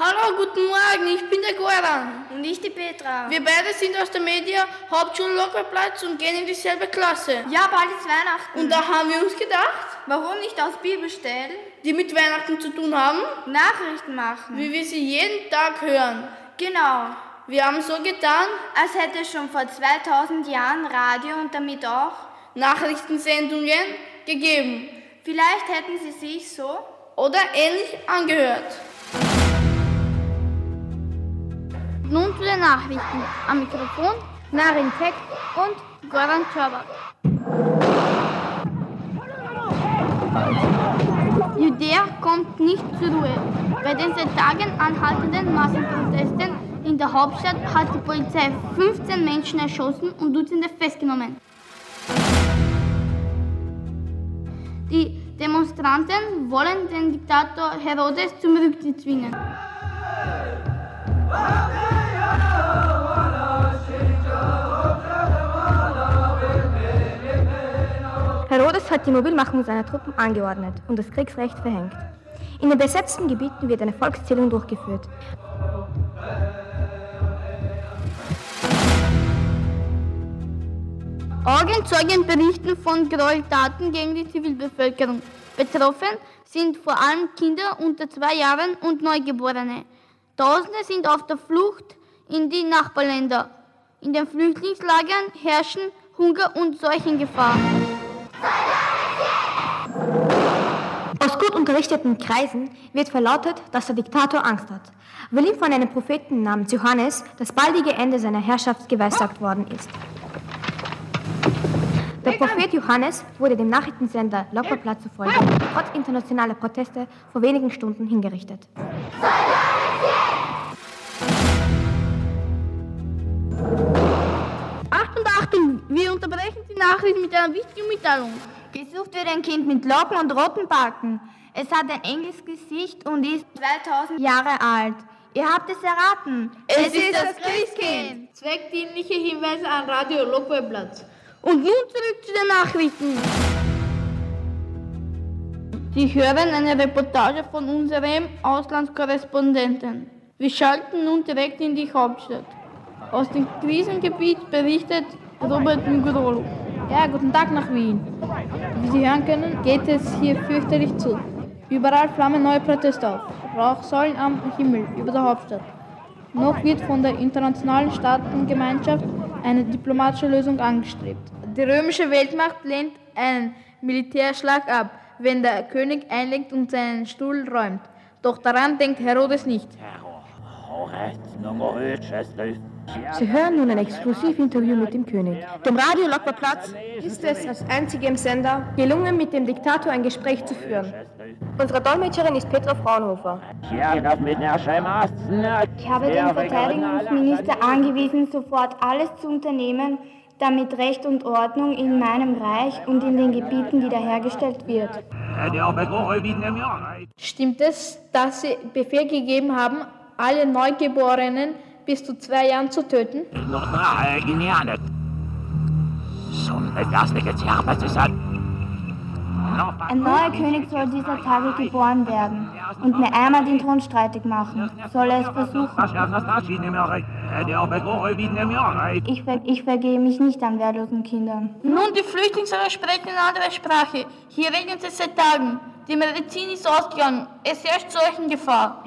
Hallo, guten Morgen, ich bin der Goran. Und ich die Petra. Wir beide sind aus der Media Hauptschule Lockerplatz und gehen in dieselbe Klasse. Ja, bald ist Weihnachten. Und da haben wir uns gedacht, Warum nicht aus Bibelstellen die mit Weihnachten zu tun haben, Nachrichten machen? wie wir sie jeden Tag hören. Genau. Wir haben so getan, Als hätte es schon vor 2000 Jahren Radio und damit auch. Nachrichtensendungen gegeben Vielleicht hätten sie sich so. oder ähnlich angehört. Nun zu den Nachrichten. Am Mikrofon Narin Tek und Goran Czabak. Judäa kommt nicht zur Ruhe. Bei den seit Tagen anhaltenden Massenprotesten in der Hauptstadt hat die Polizei 15 Menschen erschossen und Dutzende festgenommen. Die Demonstranten wollen den Diktator Herodes zum Rücktritt zwingen. Herodes hat die Mobilmachung seiner Truppen angeordnet und das Kriegsrecht verhängt. In den besetzten Gebieten wird eine Volkszählung durchgeführt. Augenzeugen berichten von Gräueltaten gegen die Zivilbevölkerung. Betroffen sind vor allem Kinder unter zwei Jahren und Neugeborene. Tausende sind auf der Flucht in die Nachbarländer. In den Flüchtlingslagern herrschen Hunger und Seuchengefahr. Aus gut unterrichteten Kreisen wird verlautet, dass der Diktator Angst hat, weil ihm von einem Propheten namens Johannes das baldige Ende seiner Herrschaft geweissagt worden ist. Der Prophet Johannes wurde dem Nachrichtensender Lockerplatz zufolge trotz internationaler Proteste vor wenigen Stunden hingerichtet. Wir unterbrechen die Nachricht mit einer wichtigen Mitteilung. Gesucht wird ein Kind mit Locken und roten Backen. Es hat ein enges Gesicht und ist 2000 Jahre alt. Ihr habt es erraten. Es, ist das Christkind. Zweckdienliche Hinweise an Radio Lokweiplatz. Und nun zurück zu den Nachrichten. Sie hören eine Reportage von unserem Auslandskorrespondenten. Wir schalten nun direkt in die Hauptstadt. Aus dem Krisengebiet berichtet Robert Migrolo. Ja, guten Tag nach Wien. Wie Sie hören können, geht es hier fürchterlich zu. Überall flammen neue Proteste auf. Rauchsäulen am Himmel über der Hauptstadt. Noch wird von der internationalen Staatengemeinschaft eine diplomatische Lösung angestrebt. Die römische Weltmacht lehnt einen Militärschlag ab, wenn der König einlenkt und seinen Stuhl räumt. Doch daran denkt Herodes nicht. Sie hören nun ein Exklusivinterview mit dem König. Dem Radio Lockerplatz ist es als einzigem Sender gelungen, mit dem Diktator ein Gespräch zu führen. Unsere Dolmetscherin ist Petra Fraunhofer. Ich habe den Verteidigungsminister angewiesen, sofort alles zu unternehmen, damit Recht und Ordnung in meinem Reich und in den Gebieten wiederhergestellt wird. Stimmt es, dass Sie Befehl gegeben haben, alle Neugeborenen bis zu zwei Jahren zu töten? Ein neuer König soll dieser Tage geboren werden und mir einmal den Thron streitig machen. Soll er es versuchen? Ich, ver ich vergehe mich nicht an wehrlosen Kindern. Nun, die Flüchtlinge sprechen eine andere Sprache. Hier regnet es seit Tagen. Die Medizin ist ausgegangen. Es herrscht Seuchengefahr.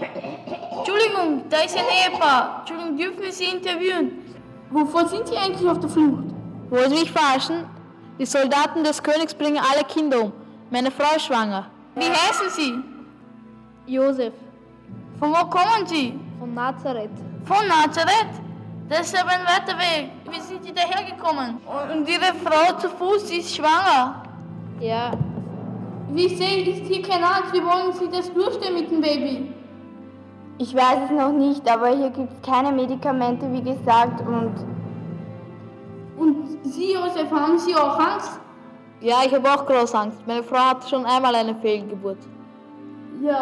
Entschuldigung, da ist ein Ehepaar. Entschuldigung, dürfen wir Sie interviewen? Wovor sind Sie eigentlich auf der Flucht? Wollen Sie mich verarschen? Die Soldaten des Königs bringen alle Kinder um. Meine Frau ist schwanger. Wie heißen Sie? Josef Von wo kommen Sie? von Nazareth. Von Nazareth? Das ist aber ein weiter Weg. Wie sind Sie dahergekommen? Und Ihre Frau zu Fuß, sie ist schwanger. Ja, Wie ich sehe, ist hier kein Arzt. Wie wollen Sie das durchstehen mit dem Baby? Ich weiß es noch nicht, aber hier gibt es keine Medikamente, wie gesagt, und Und Sie, Josef, haben Sie auch Angst? ja, ich habe auch große Angst. Meine Frau hat schon einmal eine Fehlgeburt. Ja,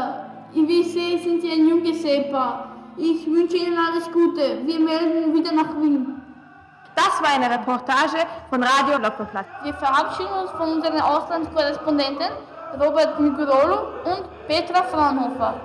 wie ich sehe, sind Sie ein junges Ehepaar. Ich wünsche Ihnen alles Gute. Wir melden wieder nach Wien. Das war eine Reportage von Radio Lockerplatz. Wir verabschieden uns von unseren Auslandskorrespondenten Robert Migrolo und Petra Fraunhofer.